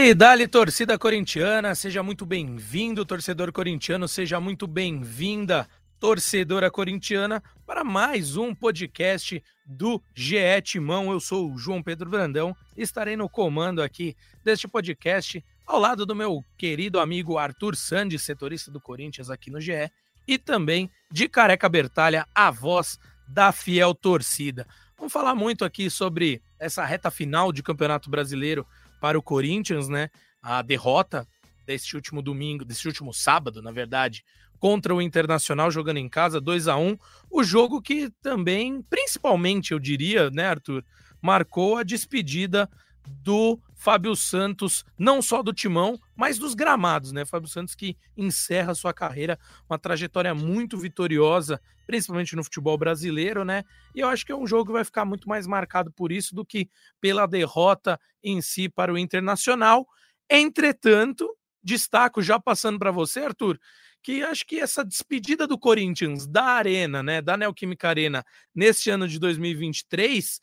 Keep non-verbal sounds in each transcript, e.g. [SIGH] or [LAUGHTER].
Dali, dali, torcida corintiana, seja muito bem-vindo, torcedor corintiano, seja muito bem-vinda, torcedora corintiana, para mais um podcast do GE Timão. Eu sou o João Pedro Brandão, estarei no comando aqui deste podcast, ao lado do meu querido amigo Arthur Sandi, setorista do Corinthians aqui no GE, e também de Careca Bertalha, a voz da fiel torcida. Vamos falar muito aqui sobre essa reta final de Campeonato Brasileiro para o Corinthians, né? A derrota deste último domingo, deste último sábado, na verdade, contra o Internacional jogando em casa 2 a 1 o jogo que também, principalmente, eu diria, né, Arthur, marcou a despedida do Fábio Santos, não só do timão, mas dos gramados, né? Fábio Santos que encerra sua carreira, uma trajetória muito vitoriosa, principalmente no futebol brasileiro, né? E eu acho que é um jogo que vai ficar muito mais marcado por isso do que pela derrota em si para o Internacional. Entretanto, destaco já passando para você, Arthur, que acho que essa despedida do Corinthians da Arena, né, da Neoquímica Arena, neste ano de 2023,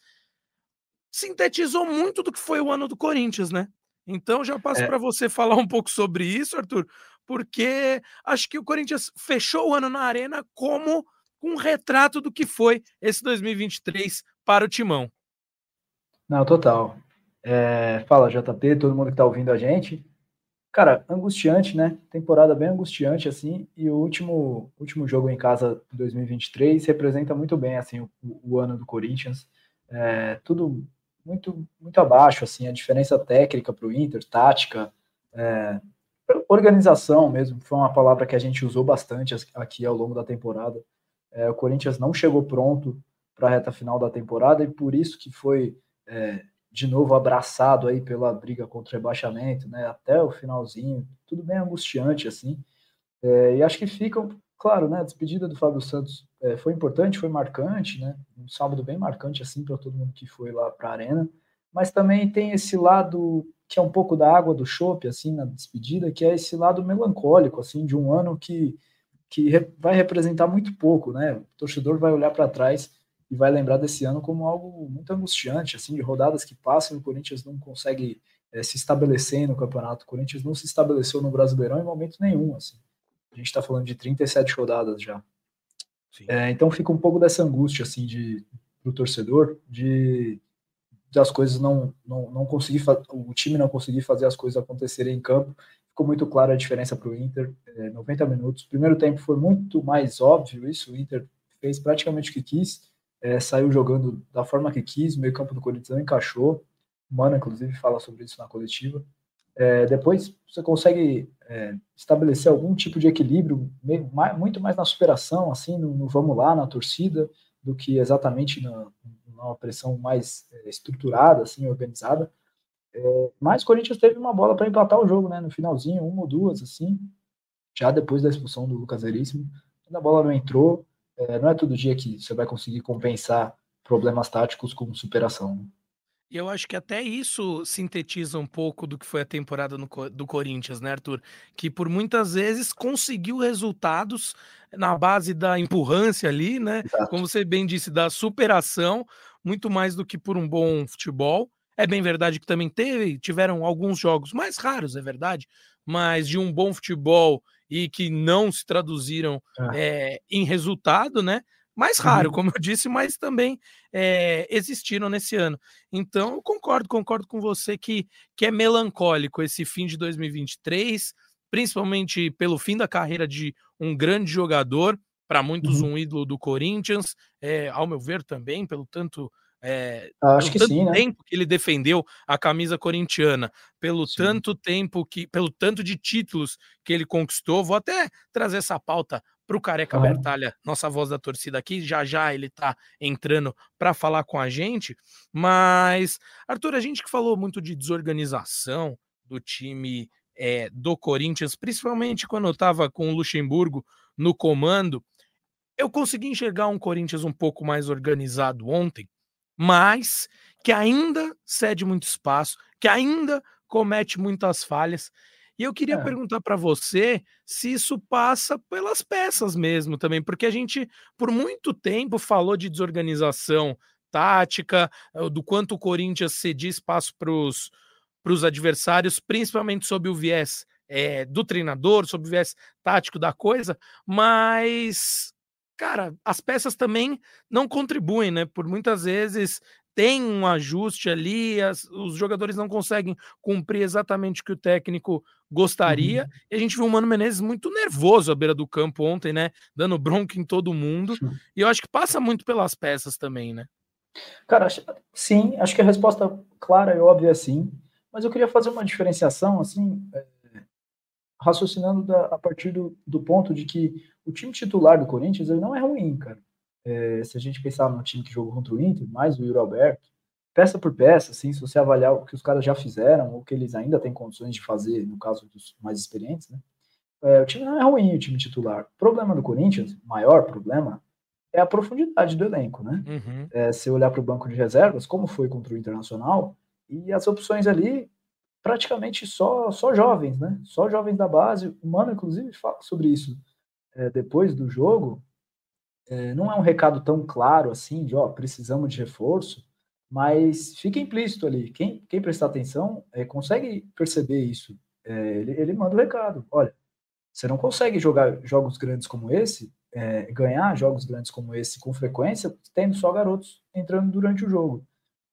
sintetizou muito do que foi o ano do Corinthians, né? Então já passo é. para você [LAUGHS] falar um pouco sobre isso, Arthur, porque acho que o Corinthians fechou o ano na Arena como um retrato do que foi esse 2023 para o Timão. Não, total. É, fala, JP, todo mundo que está ouvindo a gente. Cara, angustiante, né? Temporada bem angustiante, assim, e o último, último jogo em casa de 2023 representa muito bem, assim, o, o ano do Corinthians. É, tudo muito, muito abaixo, assim, a diferença técnica para o Inter, tática, é, organização mesmo, foi uma palavra que a gente usou bastante aqui ao longo da temporada. É, o Corinthians não chegou pronto para a reta final da temporada e por isso que foi é, de novo abraçado aí pela briga contra o rebaixamento, né, até o finalzinho, tudo bem angustiante assim. É, e acho que ficam Claro, né, a despedida do Fábio Santos é, foi importante, foi marcante, né, um sábado bem marcante assim para todo mundo que foi lá para a arena, mas também tem esse lado que é um pouco da água do chope assim na despedida, que é esse lado melancólico assim de um ano que que vai representar muito pouco, né? O torcedor vai olhar para trás e vai lembrar desse ano como algo muito angustiante, assim, de rodadas que passam e o Corinthians não consegue é, se estabelecer no campeonato. O Corinthians não se estabeleceu no Brasileirão em momento nenhum, assim. A gente está falando de 37 rodadas já. É, então fica um pouco dessa angústia assim de o torcedor de das coisas não não, não conseguir o time não conseguir fazer as coisas acontecerem em campo. Ficou muito clara a diferença para o Inter. É, 90 minutos. Primeiro tempo foi muito mais óbvio isso. O Inter fez praticamente o que quis. É, saiu jogando da forma que quis. O meio campo do Corinthians não encaixou. O Mano, inclusive, fala sobre isso na coletiva. É, depois você consegue é, estabelecer algum tipo de equilíbrio, meio, mais, muito mais na superação, assim, no, no, vamos lá, na torcida, do que exatamente na, numa pressão mais é, estruturada, assim, organizada. É, mas o Corinthians teve uma bola para empatar o jogo, né, no finalzinho, uma ou duas, assim, já depois da expulsão do Lucas Veríssimo. A bola não entrou, é, não é todo dia que você vai conseguir compensar problemas táticos com superação. E eu acho que até isso sintetiza um pouco do que foi a temporada no, do Corinthians, né, Arthur? Que por muitas vezes conseguiu resultados na base da empurrância ali, né? Exato. Como você bem disse, da superação, muito mais do que por um bom futebol. É bem verdade que também teve, tiveram alguns jogos mais raros, é verdade, mas de um bom futebol e que não se traduziram é. É, em resultado, né? Mais raro, uhum. como eu disse, mas também é, existiram nesse ano. Então, eu concordo, concordo com você que, que é melancólico esse fim de 2023, principalmente pelo fim da carreira de um grande jogador, para muitos uhum. um ídolo do Corinthians, é, ao meu ver também, pelo tanto. É, Acho que sim, né? tempo que ele defendeu a camisa corintiana, pelo sim. tanto tempo que, pelo tanto de títulos que ele conquistou, vou até trazer essa pauta para o Careca uhum. Bertalha, nossa voz da torcida aqui. Já já ele está entrando para falar com a gente. Mas, Arthur, a gente que falou muito de desorganização do time é, do Corinthians, principalmente quando eu estava com o Luxemburgo no comando, eu consegui enxergar um Corinthians um pouco mais organizado ontem, mas que ainda cede muito espaço, que ainda comete muitas falhas. E eu queria é. perguntar para você se isso passa pelas peças mesmo também, porque a gente por muito tempo falou de desorganização tática, eh, do quanto o Corinthians cedia espaço para os para os adversários, principalmente sob o viés é, do treinador, sob o viés tático da coisa, mas cara, as peças também não contribuem, né? Por muitas vezes tem um ajuste ali, as, os jogadores não conseguem cumprir exatamente o que o técnico gostaria. Uhum. E a gente viu o Mano Menezes muito nervoso à beira do campo ontem, né? Dando bronca em todo mundo. Sim. E eu acho que passa muito pelas peças também, né? Cara, sim, acho que a resposta clara e óbvia é sim. Mas eu queria fazer uma diferenciação, assim, é, raciocinando da, a partir do, do ponto de que o time titular do Corinthians ele não é ruim, cara. É, se a gente pensar no time que jogou contra o Inter, mais o Yuri Alberto, peça por peça, assim, se você avaliar o que os caras já fizeram, ou o que eles ainda têm condições de fazer, no caso dos mais experientes, né? É, o time não é ruim, o time titular. O problema do Corinthians, o maior problema, é a profundidade do elenco, né? Uhum. É, se olhar para o banco de reservas, como foi contra o Internacional, e as opções ali praticamente só, só jovens, né? Só jovens da base. O Mano, inclusive, fala sobre isso é, depois do jogo. É, não é um recado tão claro assim, de ó, precisamos de reforço, mas fica implícito ali. Quem, quem prestar atenção é, consegue perceber isso. É, ele, ele manda o recado: olha, você não consegue jogar jogos grandes como esse, ganhar jogos grandes como esse com frequência, tendo só garotos entrando durante o jogo.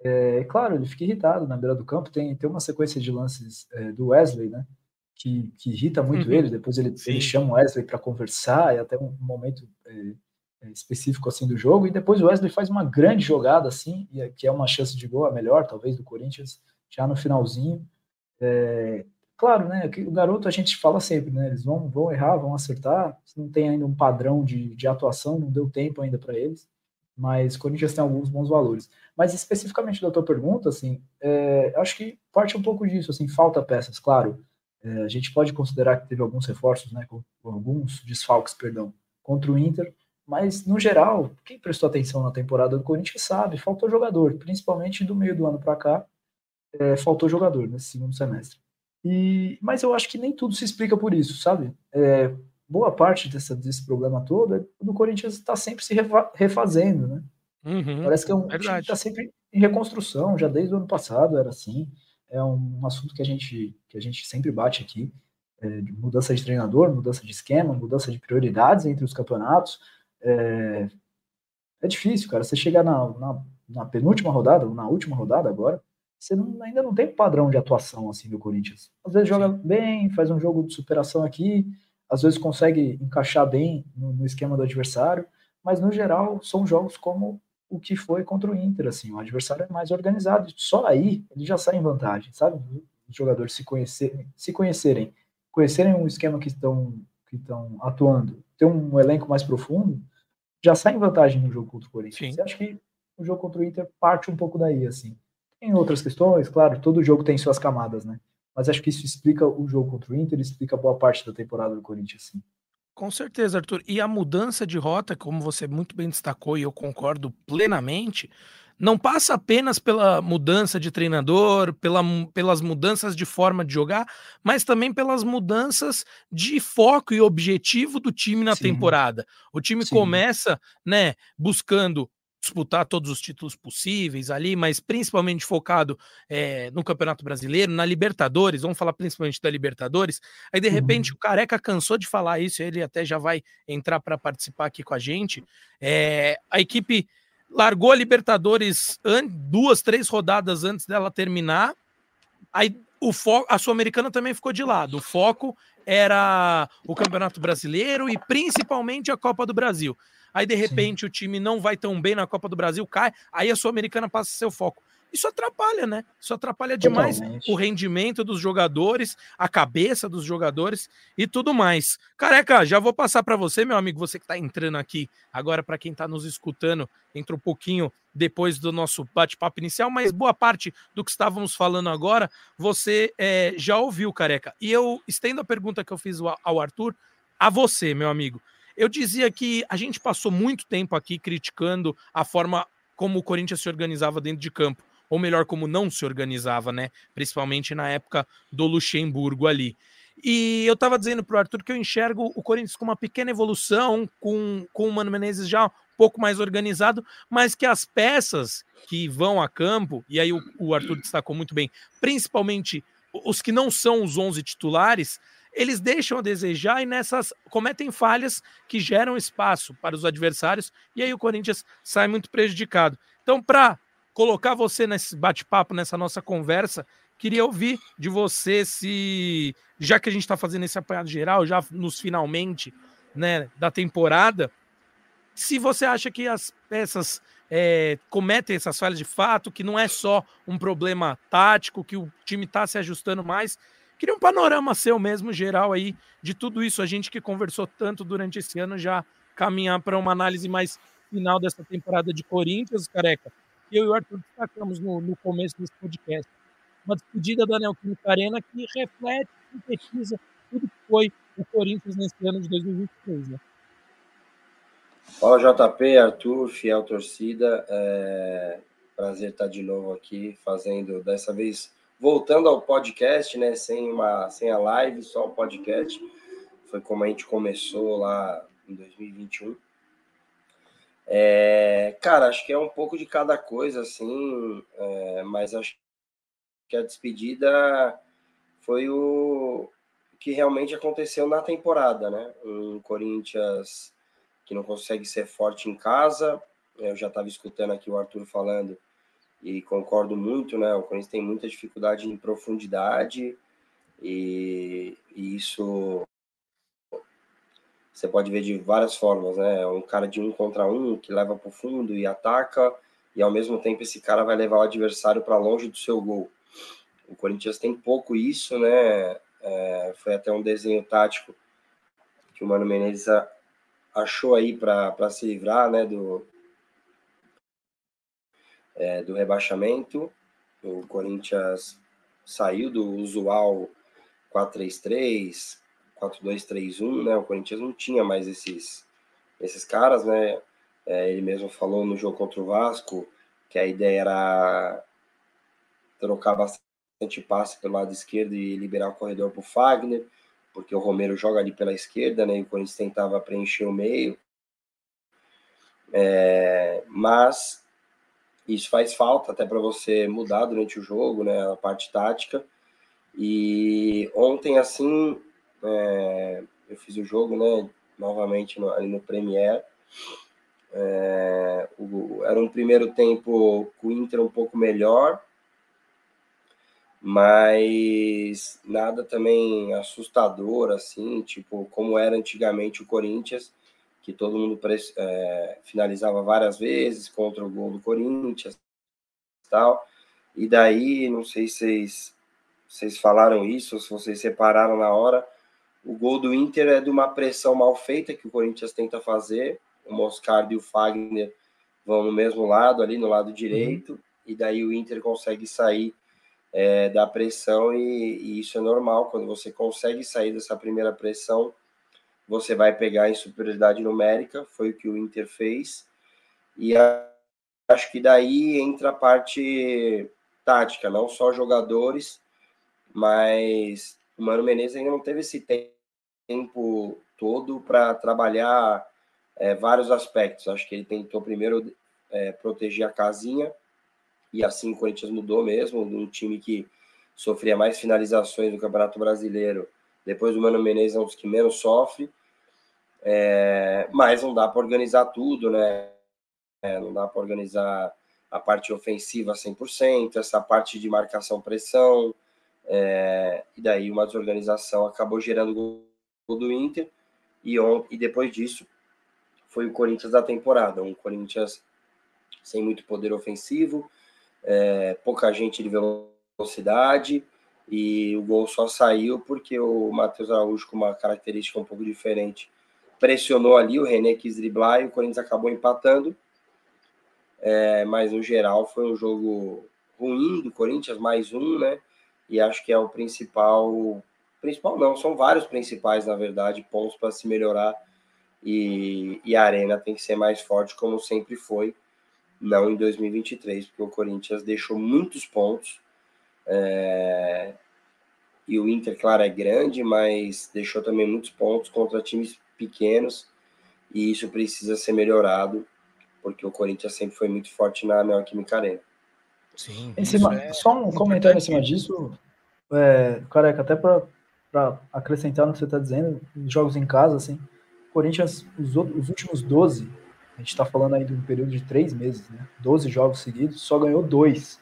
É, claro, ele fica irritado na beira do campo. Tem, tem uma sequência de lances do Wesley, né? Que, que irrita muito uhum. ele. Depois ele, ele chama o Wesley para conversar, e até um momento é, específico assim do jogo. E depois o Wesley faz uma grande jogada, assim, é, que é uma chance de gol, a melhor, talvez, do Corinthians, já no finalzinho. É, claro, né? O garoto a gente fala sempre, né? Eles vão, vão errar, vão acertar. Não tem ainda um padrão de, de atuação, não deu tempo ainda para eles mas o Corinthians tem alguns bons valores. Mas especificamente da tua pergunta, assim, é, acho que parte um pouco disso, assim, falta peças, claro. É, a gente pode considerar que teve alguns reforços, né, com, com, alguns desfalques, perdão, contra o Inter, mas no geral, quem prestou atenção na temporada do Corinthians sabe, faltou jogador, principalmente do meio do ano para cá, é, faltou jogador nesse segundo semestre. E, mas eu acho que nem tudo se explica por isso, sabe? É, boa parte dessa, desse problema todo é do Corinthians está sempre se refazendo, né? Uhum, Parece que é um time está sempre em reconstrução, já desde o ano passado era assim. É um assunto que a gente, que a gente sempre bate aqui. É, de mudança de treinador, mudança de esquema, mudança de prioridades entre os campeonatos. É, é difícil, cara. Você chegar na, na, na penúltima rodada, ou na última rodada agora, você não, ainda não tem padrão de atuação assim do Corinthians. Às vezes joga bem, faz um jogo de superação aqui, às vezes consegue encaixar bem no, no, esquema do adversário, mas no geral são jogos como o que foi contra o Inter, assim, o adversário é mais organizado, só aí ele já sai em vantagem, sabe? Os jogadores se conhecerem, se conhecerem, conhecerem um esquema que estão que estão atuando, ter um elenco mais profundo, já sai em vantagem no jogo contra o Corinthians. Eu acho que o jogo contra o Inter parte um pouco daí, assim. Tem outras questões, claro, todo jogo tem suas camadas, né? mas acho que isso explica o jogo contra o Inter, explica boa parte da temporada do Corinthians, sim. Com certeza, Arthur. E a mudança de rota, como você muito bem destacou, e eu concordo plenamente, não passa apenas pela mudança de treinador, pela, pelas mudanças de forma de jogar, mas também pelas mudanças de foco e objetivo do time na Sim. temporada. O time Sim. começa, né, buscando disputar todos os títulos possíveis ali, mas principalmente focado é, no Campeonato Brasileiro, na Libertadores, vamos falar principalmente da Libertadores. Aí de repente uhum. o Careca cansou de falar isso, ele até já vai entrar para participar aqui com a gente. É, a equipe largou a Libertadores duas, três rodadas antes dela terminar. Aí o foco, a Sul-Americana também ficou de lado. O foco era o Campeonato Brasileiro e principalmente a Copa do Brasil. Aí, de repente, Sim. o time não vai tão bem na Copa do Brasil, cai, aí a Sul-Americana passa o foco. Isso atrapalha, né? Isso atrapalha demais Totalmente. o rendimento dos jogadores, a cabeça dos jogadores e tudo mais. Careca, já vou passar para você, meu amigo, você que está entrando aqui agora, para quem está nos escutando, entra um pouquinho depois do nosso bate-papo inicial, mas boa parte do que estávamos falando agora, você é, já ouviu, Careca. E eu estendo a pergunta que eu fiz ao Arthur a você, meu amigo. Eu dizia que a gente passou muito tempo aqui criticando a forma como o Corinthians se organizava dentro de campo, ou melhor, como não se organizava, né? Principalmente na época do Luxemburgo ali. E eu estava dizendo para o Arthur que eu enxergo o Corinthians com uma pequena evolução, com, com o Mano Menezes já um pouco mais organizado, mas que as peças que vão a campo, e aí o, o Arthur destacou muito bem, principalmente os que não são os 11 titulares, eles deixam a desejar e nessas cometem falhas que geram espaço para os adversários e aí o Corinthians sai muito prejudicado. Então, para colocar você nesse bate-papo, nessa nossa conversa, queria ouvir de você se, já que a gente está fazendo esse apanhado geral, já nos finalmente né, da temporada, se você acha que as peças é, cometem essas falhas de fato, que não é só um problema tático, que o time está se ajustando mais. Queria um panorama seu mesmo, geral aí, de tudo isso. A gente que conversou tanto durante esse ano já caminhar para uma análise mais final dessa temporada de Corinthians, careca. Eu e o Arthur destacamos no, no começo desse podcast. Uma despedida da Neoquímica Arena que reflete, sintetiza tudo que foi o Corinthians nesse ano de 2023, né? Fala JP, Arthur, fiel torcida. É... Prazer estar de novo aqui, fazendo dessa vez, voltando ao podcast, né? Sem, uma, sem a live, só o podcast. Foi como a gente começou lá em 2021. É, cara, acho que é um pouco de cada coisa, assim, é, mas acho que a despedida foi o que realmente aconteceu na temporada, né? Um Corinthians que não consegue ser forte em casa. Eu já estava escutando aqui o Arthur falando e concordo muito, né? O Corinthians tem muita dificuldade em profundidade e, e isso você pode ver de várias formas, né? É um cara de um contra um que leva para o fundo e ataca, e ao mesmo tempo esse cara vai levar o adversário para longe do seu gol. O Corinthians tem pouco isso, né? É, foi até um desenho tático que o Mano Menezes achou aí para se livrar né, do, é, do rebaixamento. O Corinthians saiu do usual 4-3-3, 4-2-3-1, né? O Corinthians não tinha mais esses, esses caras, né? É, ele mesmo falou no jogo contra o Vasco que a ideia era trocar bastante passe pelo lado esquerdo e liberar o corredor para o Fagner porque o Romero joga ali pela esquerda, né? E o Corinthians tentava preencher o meio. É, mas isso faz falta até para você mudar durante o jogo, né? A parte tática. E ontem, assim, é, eu fiz o jogo, né? Novamente no, ali no Premier. É, o, era um primeiro tempo com o Inter um pouco melhor, mas nada também assustador, assim, tipo, como era antigamente o Corinthians, que todo mundo é, finalizava várias vezes contra o gol do Corinthians tal. E daí, não sei se vocês, vocês falaram isso, se vocês separaram na hora, o gol do Inter é de uma pressão mal feita que o Corinthians tenta fazer. O Moscardo e o Fagner vão no mesmo lado, ali no lado direito, uhum. e daí o Inter consegue sair é, da pressão e, e, isso é normal. Quando você consegue sair dessa primeira pressão, você vai pegar em superioridade numérica, foi o que o Inter fez. E a, acho que daí entra a parte tática, não só jogadores, mas o Mano Menezes ainda não teve esse tempo todo para trabalhar é, vários aspectos. Acho que ele tentou primeiro é, proteger a casinha, e assim o Corinthians mudou mesmo, um time que sofria mais finalizações no Campeonato Brasileiro. Depois o Mano Menezes é um dos que menos sofre, é, mas não dá para organizar tudo, né? É, não dá para organizar a parte ofensiva 100%, essa parte de marcação-pressão, é, e daí uma desorganização acabou gerando do Inter, e, on, e depois disso foi o Corinthians da temporada, um Corinthians sem muito poder ofensivo, é, pouca gente de velocidade e o gol só saiu porque o Matheus Araújo, com uma característica um pouco diferente, pressionou ali, o René quis driblar e o Corinthians acabou empatando. É, mas no geral foi um jogo ruim do Corinthians, mais um, né? E acho que é o principal. Principal não, são vários principais, na verdade, pontos para se melhorar. E, e a Arena tem que ser mais forte, como sempre foi não em 2023, porque o Corinthians deixou muitos pontos. É... E o Inter, claro, é grande, mas deixou também muitos pontos contra times pequenos, e isso precisa ser melhorado. porque o Corinthians sempre foi muito forte na Neoquímica Arena. Sim, em cima, é só um comentário em cima disso, é, careca, até para acrescentar no que você está dizendo, os jogos em casa, assim, Corinthians, os, os últimos 12, a gente está falando aí de um período de três meses, né? 12 jogos seguidos, só ganhou dois.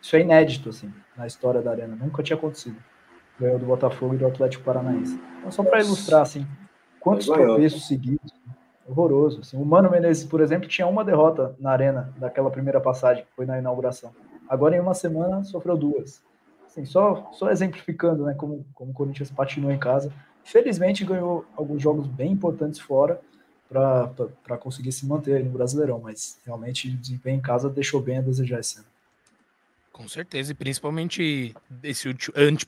Isso é inédito, assim, na história da Arena, nunca tinha acontecido. Ganhou do Botafogo e do Atlético Paranaense. Então, só para ilustrar, assim, quantos tropeços seguidos, horroroso. Assim. O Mano Menezes, por exemplo, tinha uma derrota na arena daquela primeira passagem, que foi na inauguração. Agora, em uma semana, sofreu duas. Assim, só, só exemplificando né, como, como o Corinthians patinou em casa. Felizmente, ganhou alguns jogos bem importantes fora para conseguir se manter no Brasileirão, mas realmente o desempenho em casa deixou bem a desejar esse ano. Com certeza, e principalmente esse,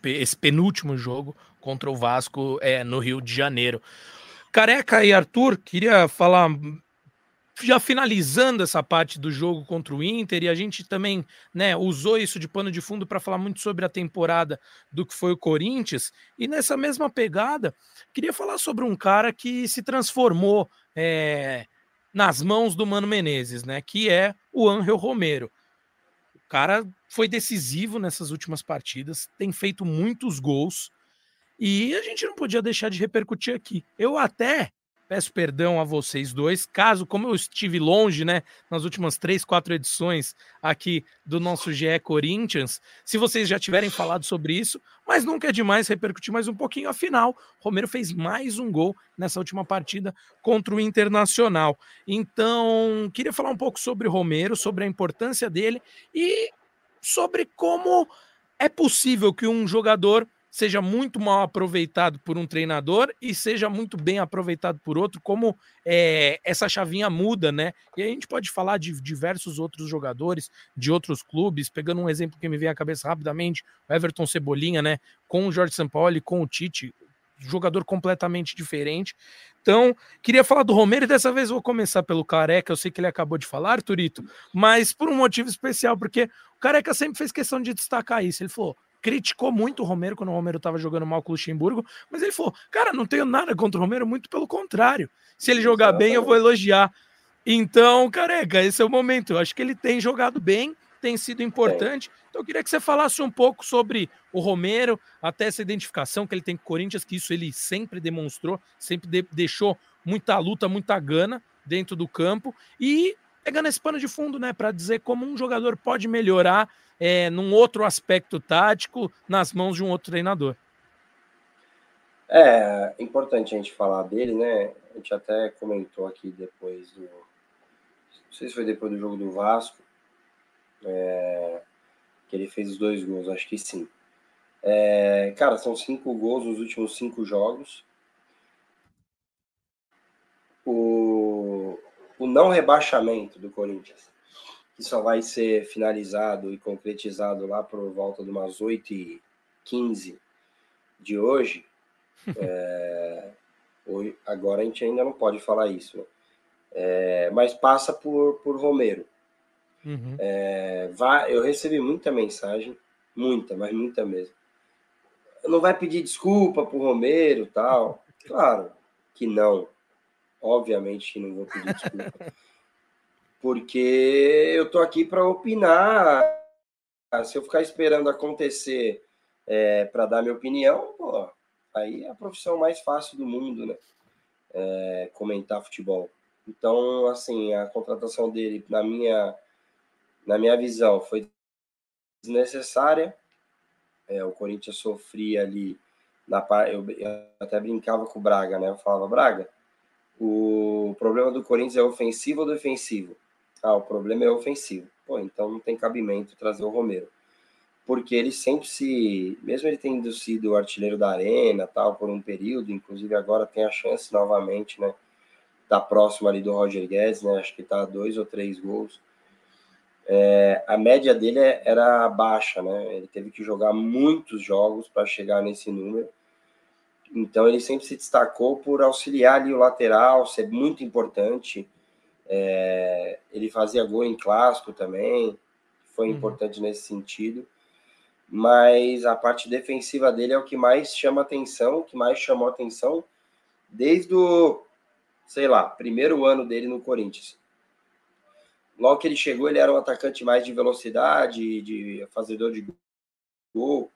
esse penúltimo jogo contra o Vasco é, no Rio de Janeiro. Careca e Arthur, queria falar, já finalizando essa parte do jogo contra o Inter, e a gente também né, usou isso de pano de fundo para falar muito sobre a temporada do que foi o Corinthians, e nessa mesma pegada, queria falar sobre um cara que se transformou é, nas mãos do Mano Menezes, né, que é o Angel Romero. O cara foi decisivo nessas últimas partidas, tem feito muitos gols, e a gente não podia deixar de repercutir aqui. Eu até peço perdão a vocês dois, caso, como eu estive longe, né, nas últimas três, quatro edições aqui do nosso GE Corinthians, se vocês já tiverem falado sobre isso, mas nunca é demais repercutir mais um pouquinho. Afinal, Romero fez mais um gol nessa última partida contra o Internacional. Então, queria falar um pouco sobre Romero, sobre a importância dele e sobre como é possível que um jogador seja muito mal aproveitado por um treinador e seja muito bem aproveitado por outro, como é, essa chavinha muda, né? E a gente pode falar de diversos outros jogadores, de outros clubes, pegando um exemplo que me vem à cabeça rapidamente, o Everton Cebolinha, né? Com o Jorge Sampaoli, com o Tite, jogador completamente diferente. Então, queria falar do Romero e dessa vez vou começar pelo Careca. Eu sei que ele acabou de falar, Turito, mas por um motivo especial, porque o Careca sempre fez questão de destacar isso. Ele falou: criticou muito o Romero quando o Romero estava jogando mal com o Luxemburgo, mas ele falou: cara, não tenho nada contra o Romero, muito pelo contrário. Se ele jogar bem, eu vou elogiar. Então, careca, esse é o momento. Eu acho que ele tem jogado bem, tem sido importante. Então, eu queria que você falasse um pouco sobre o Romero, até essa identificação que ele tem com o Corinthians, que isso ele sempre demonstrou, sempre de deixou muita luta, muita gana dentro do campo. E pegando esse pano de fundo, né, para dizer como um jogador pode melhorar é, num outro aspecto tático nas mãos de um outro treinador. É importante a gente falar dele, né? A gente até comentou aqui depois do. Não sei se foi depois do jogo do Vasco, é, que ele fez os dois gols, acho que sim. É, cara, são cinco gols nos últimos cinco jogos. O, o não rebaixamento do Corinthians que só vai ser finalizado e concretizado lá por volta de umas 8h15 de hoje. [LAUGHS] é, hoje agora a gente ainda não pode falar isso, né? é, mas passa por, por Romero. Uhum. É, vai, eu recebi muita mensagem, muita, mas muita mesmo. Não vai pedir desculpa pro Romero tal? [LAUGHS] Claro que não. Obviamente que não vou pedir desculpa. [LAUGHS] porque eu tô aqui para opinar. Se eu ficar esperando acontecer é, para dar minha opinião, pô, aí é a profissão mais fácil do mundo, né? É, comentar futebol. Então, assim, a contratação dele, na minha, na minha visão, foi desnecessária. É, o Corinthians sofria ali na eu, eu até brincava com o Braga, né? Eu falava, Braga, o problema do Corinthians é ofensivo ou defensivo? Ah, o problema é ofensivo. Pô, então não tem cabimento trazer o Romero. Porque ele sempre se. Mesmo ele tendo sido artilheiro da arena, tal, por um período, inclusive agora tem a chance novamente, né? Tá próximo ali do Roger Guedes, né? Acho que tá a dois ou três gols. É, a média dele é, era baixa, né? Ele teve que jogar muitos jogos para chegar nesse número. Então ele sempre se destacou por auxiliar ali o lateral, ser muito importante é, ele fazia gol em clássico também, foi uhum. importante nesse sentido. Mas a parte defensiva dele é o que mais chama atenção, o que mais chamou atenção desde o, sei lá, primeiro ano dele no Corinthians. logo que ele chegou, ele era um atacante mais de velocidade, de fazedor de gol,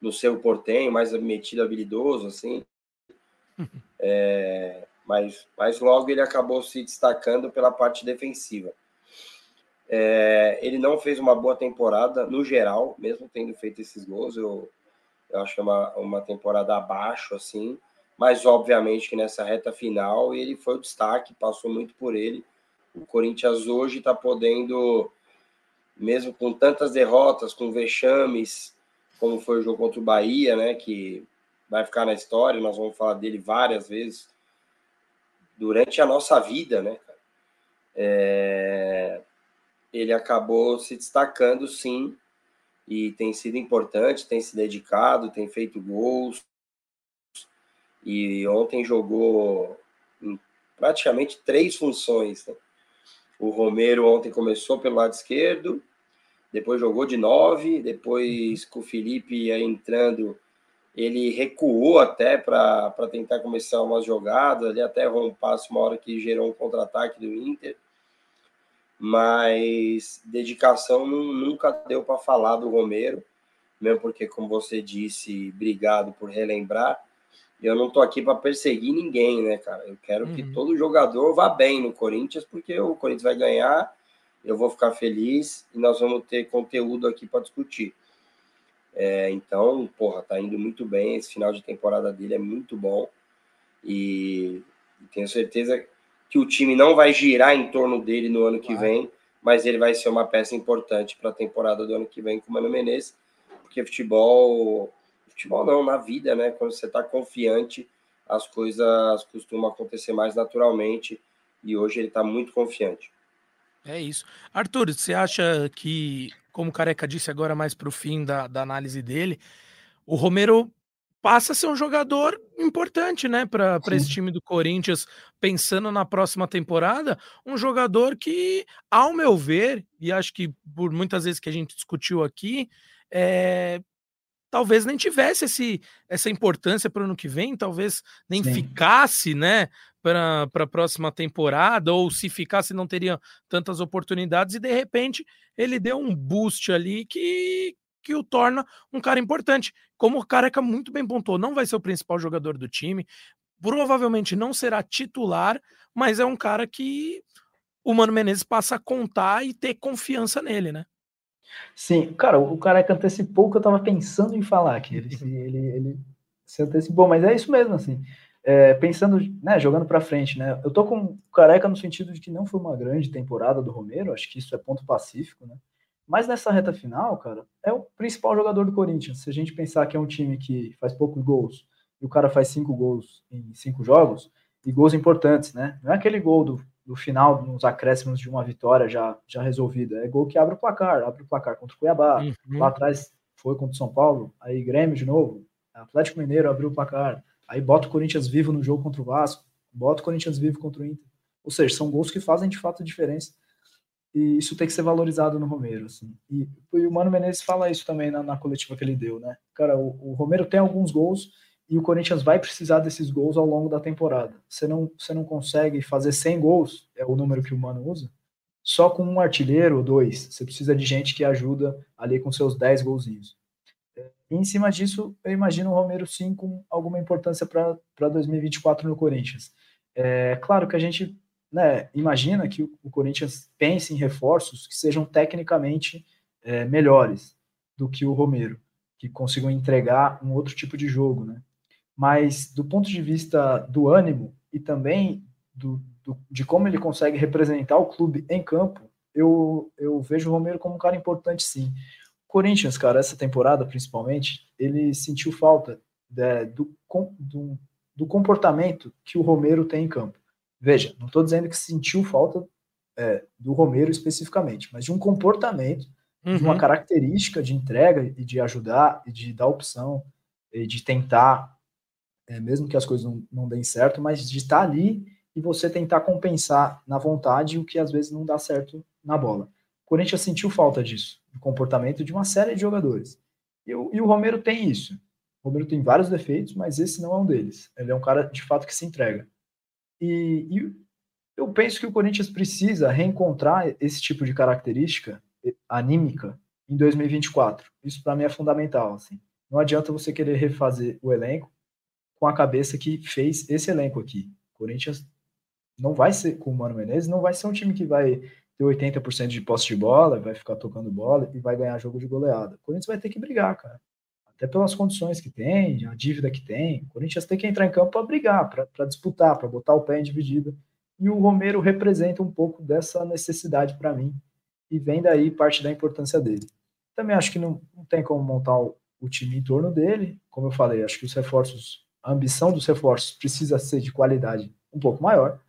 no seu portenho, mais metido, habilidoso, assim. É, mas, mas logo ele acabou se destacando pela parte defensiva. É, ele não fez uma boa temporada no geral, mesmo tendo feito esses gols. Eu, eu acho que é uma, uma temporada abaixo, assim. Mas obviamente que nessa reta final ele foi o destaque, passou muito por ele. O Corinthians hoje está podendo, mesmo com tantas derrotas, com vexames, como foi o jogo contra o Bahia, né? Que vai ficar na história, nós vamos falar dele várias vezes durante a nossa vida, né? É, ele acabou se destacando, sim, e tem sido importante, tem se dedicado, tem feito gols. E ontem jogou praticamente três funções. Né? O Romero ontem começou pelo lado esquerdo, depois jogou de nove, depois com o Felipe entrando ele recuou até para tentar começar umas jogadas, ele até errou um passo uma hora que gerou um contra-ataque do Inter, mas dedicação nunca deu para falar do Romero, mesmo porque, como você disse, obrigado por relembrar, eu não estou aqui para perseguir ninguém, né, cara? Eu quero uhum. que todo jogador vá bem no Corinthians, porque o Corinthians vai ganhar, eu vou ficar feliz e nós vamos ter conteúdo aqui para discutir. É, então, porra, tá indo muito bem. Esse final de temporada dele é muito bom. E tenho certeza que o time não vai girar em torno dele no ano que vem, mas ele vai ser uma peça importante para a temporada do ano que vem com o Mano Menezes, porque futebol, futebol não, na vida, né? Quando você está confiante, as coisas costumam acontecer mais naturalmente e hoje ele está muito confiante. É isso. Arthur, você acha que como o Careca disse agora mais para o fim da, da análise dele, o Romero passa a ser um jogador importante, né, para esse time do Corinthians, pensando na próxima temporada, um jogador que, ao meu ver, e acho que por muitas vezes que a gente discutiu aqui, é, talvez nem tivesse esse, essa importância para o ano que vem, talvez nem Sim. ficasse, né, para a próxima temporada, ou se ficasse não teria tantas oportunidades, e de repente ele deu um boost ali que, que o torna um cara importante. Como o Careca muito bem pontuou, não vai ser o principal jogador do time, provavelmente não será titular, mas é um cara que o Mano Menezes passa a contar e ter confiança nele, né? Sim, cara, o Careca antecipou o que eu tava pensando em falar aqui. Ele, ele, ele se antecipou, mas é isso mesmo, assim é, pensando, né, jogando para frente, né? Eu tô com careca no sentido de que não foi uma grande temporada do Romero, acho que isso é ponto pacífico, né? Mas nessa reta final, cara, é o principal jogador do Corinthians. Se a gente pensar que é um time que faz poucos gols e o cara faz cinco gols em cinco jogos, e gols importantes, né? Não é aquele gol do, do final, nos acréscimos de uma vitória já, já resolvida. É gol que abre o placar, abre o placar contra o Cuiabá. Uhum. Lá atrás foi contra o São Paulo, aí Grêmio de novo. Atlético Mineiro abriu o placar. Aí bota o Corinthians vivo no jogo contra o Vasco, bota o Corinthians vivo contra o Inter. Ou seja, são gols que fazem de fato diferença. E isso tem que ser valorizado no Romero. Assim. E, e o Mano Menezes fala isso também na, na coletiva que ele deu, né? Cara, o, o, Romero tem alguns gols e o Corinthians vai precisar desses gols ao longo da temporada. Você não, você não consegue fazer 100 gols, é o número que o Mano usa, só com um artilheiro ou dois. Você precisa de gente que ajuda ali com seus 10 golzinhos. E em cima disso, eu imagino o Romero sim com alguma importância para 2024 no Corinthians. É claro que a gente né, imagina que o, Corinthians pense em reforços que sejam tecnicamente é, melhores do que o Romero, que consigam entregar um outro tipo de jogo, né? Mas do ponto de vista do ânimo e também do, do, de como ele consegue representar o clube em campo, eu, eu vejo o Romero como um cara importante sim. Corinthians, cara, essa temporada principalmente, ele sentiu falta né, do, do, do, comportamento que o Romero tem em campo. Veja, não estou dizendo que sentiu falta é, do Romero especificamente, mas de um comportamento, uhum. de uma uhum. característica de entrega e de ajudar e de dar opção e de tentar, é, mesmo que as coisas não, não deem certo, mas de estar ali e você tentar compensar na vontade o que às vezes não dá certo na bola. O Corinthians sentiu falta disso do comportamento de uma série de jogadores. E o, e o Romero tem isso. O Romero tem vários defeitos, mas esse não é um deles. Ele é um cara, de fato, que se entrega. E, e Eu penso que o Corinthians precisa reencontrar esse tipo de característica anímica em 2024. Isso para mim é fundamental. Assim. Não adianta você querer refazer o elenco com a cabeça que fez esse elenco aqui. O Corinthians não vai ser, com o Mano Menezes, não vai ser um time que vai ter 80% de posse de bola, vai ficar tocando bola e vai ganhar jogo de goleada. O Corinthians vai ter que brigar, cara. Até pelas condições que tem, a dívida que tem. O Corinthians tem que entrar em campo para brigar, para disputar, para botar o pé em dividida. E o Romero representa um pouco dessa necessidade para mim. E vem daí parte da importância dele. Também acho que não, não tem como montar o, o time em torno dele. Como eu falei, acho que os reforços, a ambição dos reforços precisa ser de qualidade um pouco maior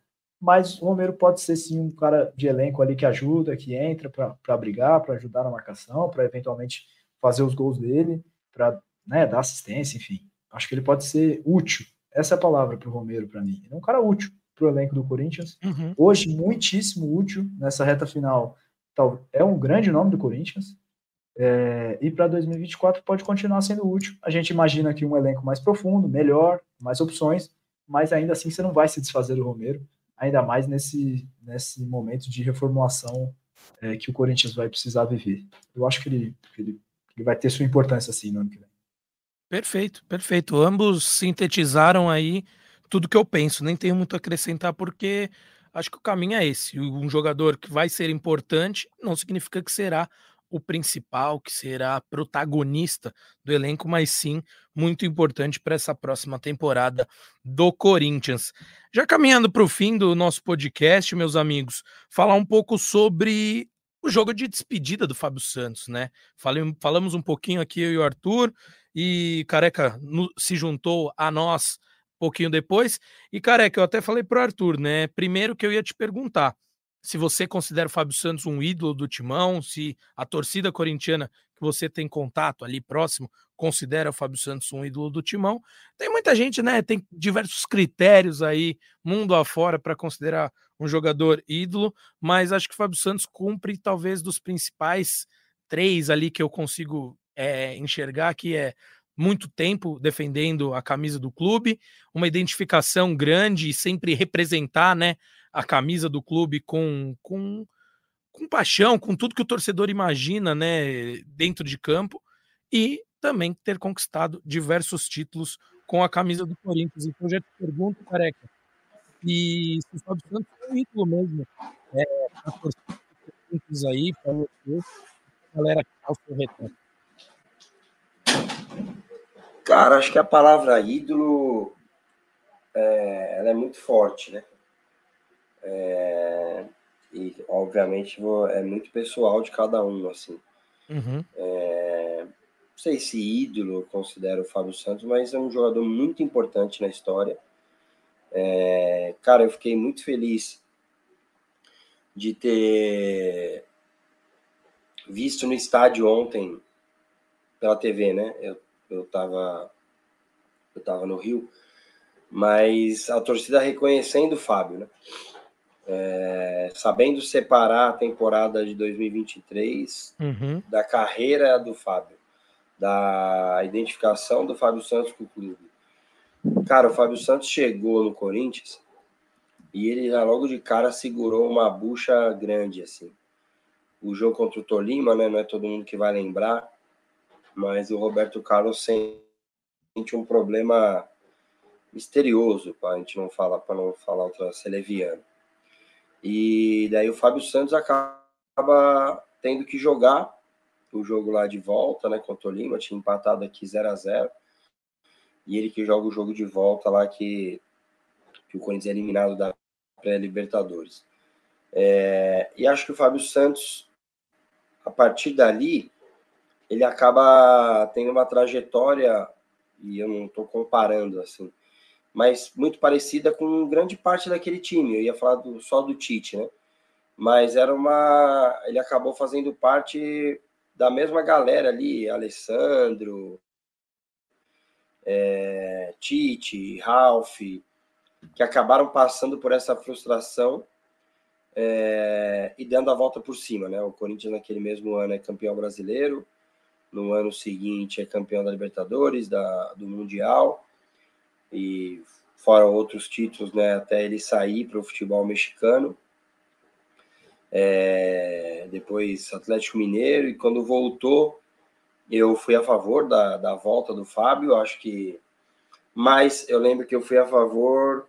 mas o Romero pode ser sim um cara de elenco ali que ajuda, que entra para brigar, para ajudar na marcação, para eventualmente fazer os gols dele, para né, dar assistência, enfim. Acho que ele pode ser útil. Essa é a palavra para o Romero, para mim. Ele é um cara útil para o elenco do Corinthians. Uhum. Hoje, muitíssimo útil nessa reta final. É um grande nome do Corinthians. É, e para 2024 pode continuar sendo útil. A gente imagina aqui um elenco mais profundo, melhor, mais opções, mas ainda assim você não vai se desfazer do Romero ainda mais nesse, nesse momento de reformulação é, que o Corinthians vai precisar viver. Eu acho que ele, que ele, ele vai ter sua importância assim no ano que vem. Perfeito, perfeito. Ambos sintetizaram aí tudo que eu penso. Nem tenho muito a acrescentar, porque acho que o caminho é esse. Um jogador que vai ser importante não significa que será o principal, que será protagonista do elenco, mas sim muito importante para essa próxima temporada do Corinthians. Já caminhando para o fim do nosso podcast, meus amigos, falar um pouco sobre o jogo de despedida do Fábio Santos, né? falamos um pouquinho aqui, eu e o Arthur, e Careca se juntou a nós um pouquinho depois. E Careca, eu até falei para o Arthur, né? Primeiro que eu ia te perguntar se você considera o Fábio Santos um ídolo do timão, se a torcida corintiana que você tem contato ali próximo considera o Fábio Santos um ídolo do timão. Tem muita gente, né? Tem diversos critérios aí, mundo afora, para considerar um jogador ídolo, mas acho que o Fábio Santos cumpre talvez dos principais três ali que eu consigo é, enxergar, que é muito tempo defendendo a camisa do clube, uma identificação grande e sempre representar, né? A camisa do clube com, com, com paixão, com tudo que o torcedor imagina, né, dentro de campo, e também ter conquistado diversos títulos com a camisa do Corinthians. Então já te pergunto, careca, e se o Santos é um ídolo mesmo, é, para torcida aí, para você, a galera que tá seu retorno. Cara, acho que a palavra ídolo é, ela é muito forte, né? É, e, obviamente, é muito pessoal de cada um, assim. Uhum. É, não sei se ídolo eu considero o Fábio Santos, mas é um jogador muito importante na história. É, cara, eu fiquei muito feliz de ter visto no estádio ontem pela TV, né? Eu, eu, tava, eu tava no Rio, mas a torcida reconhecendo o Fábio, né? É, sabendo separar a temporada de 2023 uhum. da carreira do Fábio, da identificação do Fábio Santos com o clube. Cara, o Fábio Santos chegou no Corinthians e ele logo de cara segurou uma bucha grande assim. O jogo contra o Tolima, né, não é todo mundo que vai lembrar, mas o Roberto Carlos sente um problema misterioso, para a gente não falar, para não falar outra seleviana. E daí o Fábio Santos acaba tendo que jogar o jogo lá de volta, né, contra o Lima, tinha empatado aqui 0 a 0 E ele que joga o jogo de volta lá que, que o Corinthians é eliminado da pré-Libertadores. É, e acho que o Fábio Santos, a partir dali, ele acaba tendo uma trajetória, e eu não estou comparando assim, mas muito parecida com grande parte daquele time. Eu ia falar do, só do Tite, né? Mas era uma. Ele acabou fazendo parte da mesma galera ali, Alessandro, é, Tite, Ralph, que acabaram passando por essa frustração é, e dando a volta por cima, né? O Corinthians naquele mesmo ano é campeão brasileiro, no ano seguinte é campeão da Libertadores, da, do Mundial, e fora outros títulos, né, até ele sair para o futebol mexicano. É, depois Atlético Mineiro, e quando voltou, eu fui a favor da, da volta do Fábio, acho que. Mas eu lembro que eu fui a favor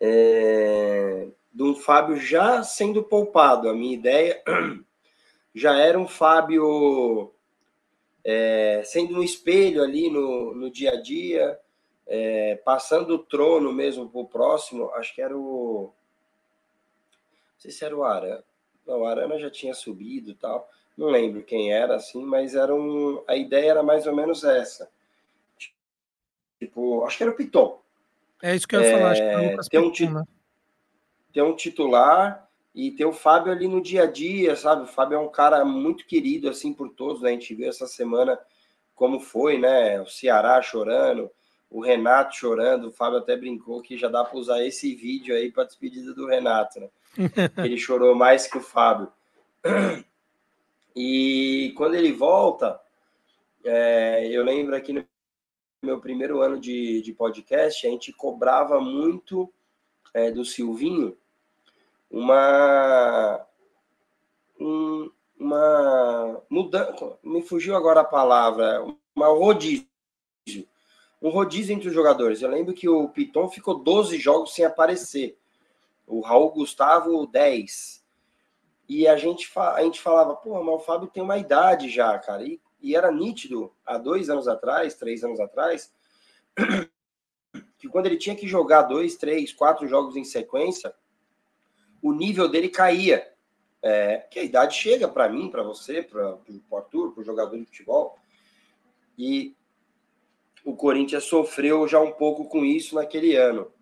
é, do Fábio já sendo poupado. A minha ideia [CLEARS THROAT] já era um Fábio é, sendo um espelho ali no, no dia a dia, é, passando o trono mesmo para o próximo. Acho que era o. Não sei se era o Arana. Não, o Arana já tinha subido e tal. Não lembro quem era, assim, mas era um. A ideia era mais ou menos essa. Tipo, acho que era o Piton. É isso que eu ia falar, acho que era o é, Lucas tem um, Piton, né? ter um titular e ter o Fábio ali no dia a dia, sabe? O Fábio é um cara muito querido, assim, por todos, né? A gente viu essa semana como foi, né? O Ceará chorando, o Renato chorando, o Fábio até brincou que já dá para usar esse vídeo aí para despedida do Renato, né? [LAUGHS] Ele chorou mais que o Fábio. E quando ele volta, é, eu lembro aqui no meu primeiro ano de, de podcast, a gente cobrava muito é, do Silvinho uma um, uma mudança, me fugiu agora a palavra, uma rodízio, um rodízio entre os jogadores. Eu lembro que o Piton ficou 12 jogos sem aparecer, o Raul Gustavo 10. E a gente, a gente falava, pô, mas o Fábio tem uma idade já, cara. E, e era nítido, há dois anos atrás, três anos atrás, [CLEARS THROAT] que quando ele tinha que jogar dois, três, quatro jogos em sequência, o nível dele caía. É, que a idade chega para mim, para você, para o Arthur, para o jogador de futebol. E o Corinthians sofreu já um pouco com isso naquele ano.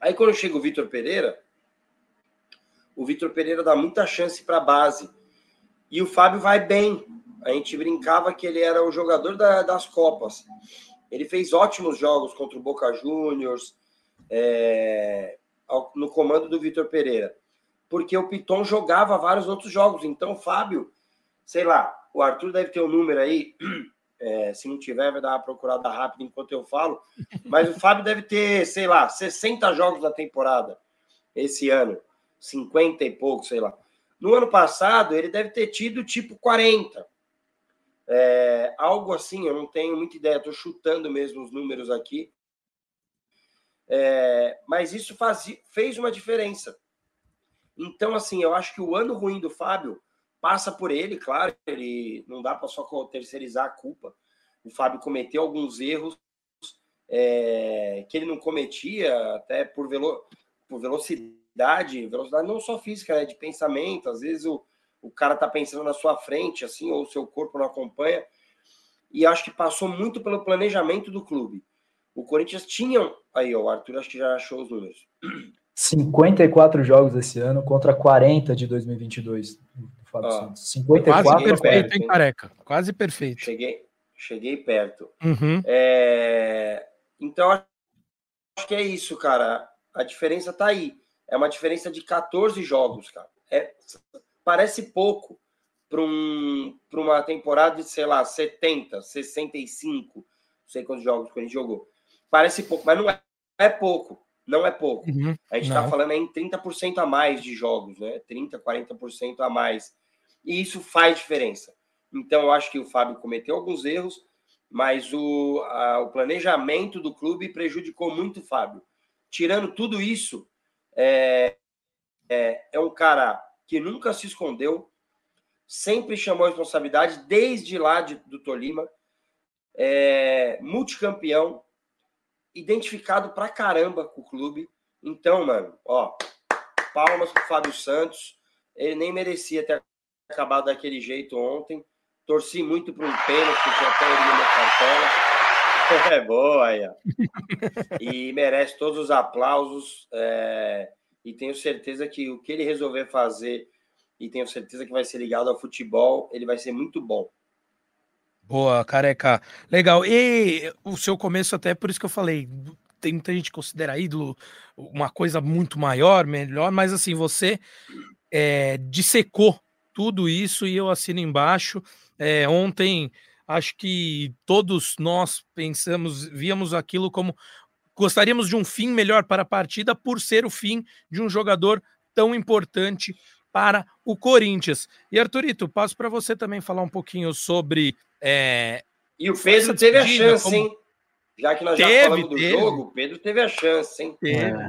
Aí quando chega o Vitor Pereira, o Vitor Pereira dá muita chance para a base. E o Fábio vai bem. A gente brincava que ele era o jogador da, das Copas. Ele fez ótimos jogos contra o Boca Juniors, é, no comando do Vitor Pereira, porque o Piton jogava vários outros jogos. Então, Fábio, sei lá, o Arthur deve ter o um número aí. É, se não tiver, vai dar uma procurada rápida enquanto eu falo. Mas o Fábio deve ter, sei lá, 60 jogos na temporada esse ano. 50 e pouco, sei lá. No ano passado, ele deve ter tido tipo 40. É, algo assim, eu não tenho muita ideia, estou chutando mesmo os números aqui. É, mas isso faz, fez uma diferença. Então, assim, eu acho que o ano ruim do Fábio passa por ele, claro, ele não dá para só terceirizar a culpa. O Fábio cometeu alguns erros é, que ele não cometia, até por, velo, por velocidade, velocidade não só física, né, de pensamento. Às vezes o, o cara tá pensando na sua frente, assim, ou o seu corpo não acompanha. E acho que passou muito pelo planejamento do clube. O Corinthians tinha. Aí, ó, o Arthur acho que já achou os números. 54 jogos esse ano contra 40 de 2022 Fábio ah, Santos. 54 quase perfeito, hein, careca? Quase perfeito. Cheguei, cheguei perto. Uhum. É, então, acho que é isso, cara. A diferença tá aí. É uma diferença de 14 jogos, cara. É, parece pouco para um, uma temporada de, sei lá, 70, 65, não sei quantos jogos que a gente jogou. Parece pouco, mas não é, é pouco. Não é pouco. Uhum, a gente está falando em 30% a mais de jogos, né? 30%, 40% a mais. E isso faz diferença. Então, eu acho que o Fábio cometeu alguns erros, mas o, a, o planejamento do clube prejudicou muito o Fábio. Tirando tudo isso, é, é, é um cara que nunca se escondeu, sempre chamou a responsabilidade, desde lá de, do Tolima, é, multicampeão, identificado pra caramba com o clube. Então, mano, ó, palmas pro Fábio Santos. Ele nem merecia ter acabado daquele jeito ontem. Torci muito para um pênalti, que até ele me cartola. [LAUGHS] É boa aí, ó. E merece todos os aplausos. É... E tenho certeza que o que ele resolver fazer, e tenho certeza que vai ser ligado ao futebol, ele vai ser muito bom. Boa, careca. Legal. E o seu começo, até por isso que eu falei, tem muita gente que considera ídolo uma coisa muito maior, melhor, mas assim, você é, dissecou tudo isso e eu assino embaixo. É, ontem, acho que todos nós pensamos, víamos aquilo como gostaríamos de um fim melhor para a partida por ser o fim de um jogador tão importante para o Corinthians. E Arthurito, passo para você também falar um pouquinho sobre. É, e o Pedro teve a chance, como... hein? Já que nós teve, já falamos do teve. jogo, o Pedro teve a chance, hein? Teve. É.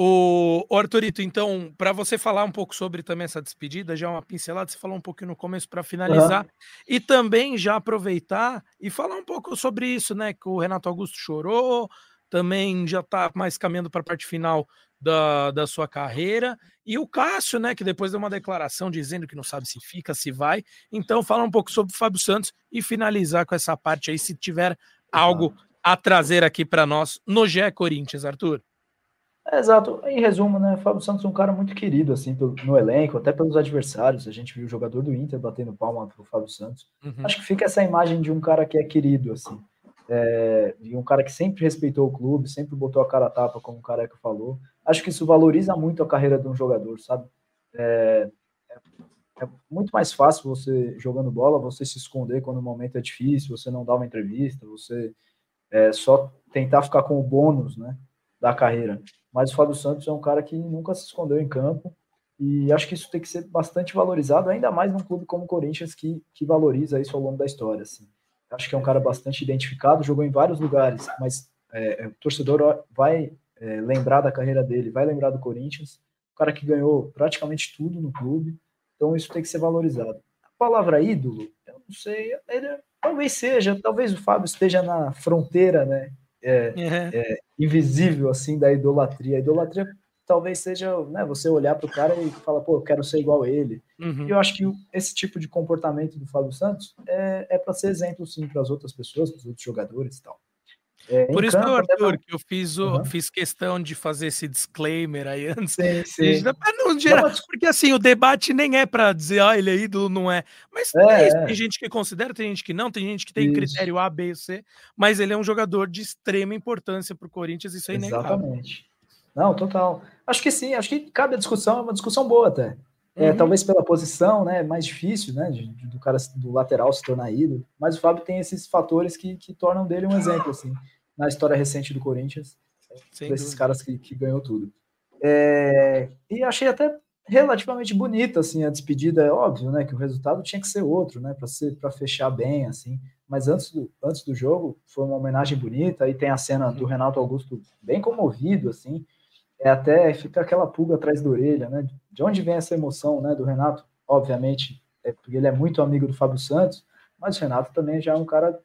O, o Arthurito, então, para você falar um pouco sobre também essa despedida, já uma pincelada, você falou um pouquinho no começo para finalizar, uhum. e também já aproveitar e falar um pouco sobre isso, né? Que o Renato Augusto chorou, também já está mais caminhando para a parte final da, da sua carreira, e o Cássio, né? Que depois deu uma declaração dizendo que não sabe se fica, se vai. Então, falar um pouco sobre o Fábio Santos e finalizar com essa parte aí, se tiver algo a trazer aqui para nós no GE Corinthians, Arthur. É, exato. Em resumo, né? Fábio Santos é um cara muito querido, assim, no elenco, até pelos adversários. A gente viu o jogador do Inter batendo palma pro Fábio Santos. Uhum. Acho que fica essa imagem de um cara que é querido, assim. É, um cara que sempre respeitou o clube, sempre botou a cara a tapa, como o Careca falou. Acho que isso valoriza muito a carreira de um jogador, sabe? É, é, é muito mais fácil você, jogando bola, você se esconder quando o momento é difícil, você não dá uma entrevista, você é, só tentar ficar com o bônus, né? Da carreira. Mas o Fábio Santos é um cara que nunca se escondeu em campo e acho que isso tem que ser bastante valorizado, ainda mais num clube como o Corinthians que, que valoriza isso ao longo da história. Assim. Acho que é um cara bastante identificado, jogou em vários lugares, mas é, é o torcedor vai é, lembrar da carreira dele, vai lembrar do Corinthians, um cara que ganhou praticamente tudo no clube, então isso tem que ser valorizado. A palavra ídolo, eu não sei, ele, talvez seja, talvez o Fábio esteja na fronteira, né, é, uhum. é, invisível assim da idolatria. A idolatria talvez seja né, você olhar para o cara e falar, pô, eu quero ser igual a ele. Uhum. E eu acho que esse tipo de comportamento do Fábio Santos é, é para ser exemplo, sim, para as outras pessoas, para os outros jogadores e tal. É, Por isso, campo, Arthur, que eu fiz, o, uhum. fiz questão de fazer esse disclaimer aí [LAUGHS] antes. Sim, sim. não gerar, porque assim, o debate nem é para dizer, ah, ele é ídolo, não é. Mas é, é tem gente que considera, tem gente que não, tem gente que tem isso. critério A, B, C, mas ele é um jogador de extrema importância para o Corinthians, isso é inegável. Exatamente. Não, total. Acho que sim, acho que cabe a discussão, é uma discussão boa até. É, uhum. Talvez pela posição, né, mais difícil, né, de, do cara do lateral se tornar ídolo, mas o Fábio tem esses fatores que, que tornam dele um exemplo, assim na história recente do Corinthians, Sem desses dúvida. caras que, que ganhou tudo. É, e achei até relativamente bonita assim a despedida, é óbvio, né, que o resultado tinha que ser outro, né, para fechar bem assim. Mas antes do, antes do jogo foi uma homenagem bonita, aí tem a cena do Renato Augusto bem comovido assim. É até fica aquela pulga atrás da orelha, né? De onde vem essa emoção, né, do Renato? Obviamente, é porque ele é muito amigo do Fábio Santos, mas o Renato também já é um cara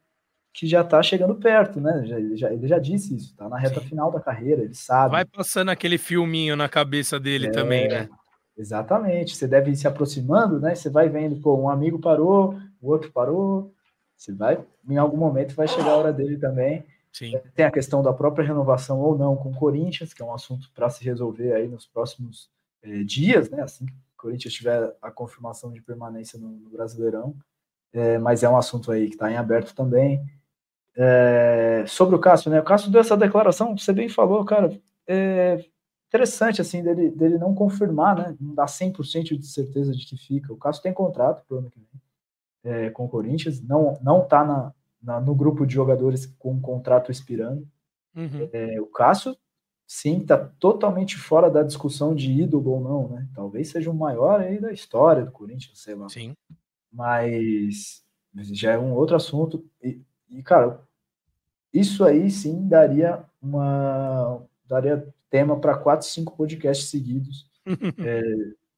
que já está chegando perto, né? Já, ele, já, ele já disse isso, está na reta Sim. final da carreira, ele sabe. Vai passando aquele filminho na cabeça dele é, também, né? Exatamente, você deve ir se aproximando, né? Você vai vendo, pô, um amigo parou, o outro parou, você vai, em algum momento vai chegar a hora dele também. Sim. Tem a questão da própria renovação ou não com o Corinthians, que é um assunto para se resolver aí nos próximos eh, dias, né? Assim que o Corinthians tiver a confirmação de permanência no, no Brasileirão. É, mas é um assunto aí que está em aberto também. É, sobre o Cássio, né? O Cássio deu essa declaração, você bem falou, cara, é interessante, assim, dele, dele não confirmar, né? Não dar 100% de certeza de que fica. O Cássio tem contrato pro ano que vem é, com o Corinthians, não, não tá na, na, no grupo de jogadores com um contrato expirando. Uhum. É, o Cássio, sim, tá totalmente fora da discussão de ídolo ou não, né? Talvez seja o maior aí da história do Corinthians, sei lá. Sim. Mas já é um outro assunto. E, e, cara, isso aí sim daria uma daria tema para quatro, cinco podcasts seguidos. [LAUGHS] é,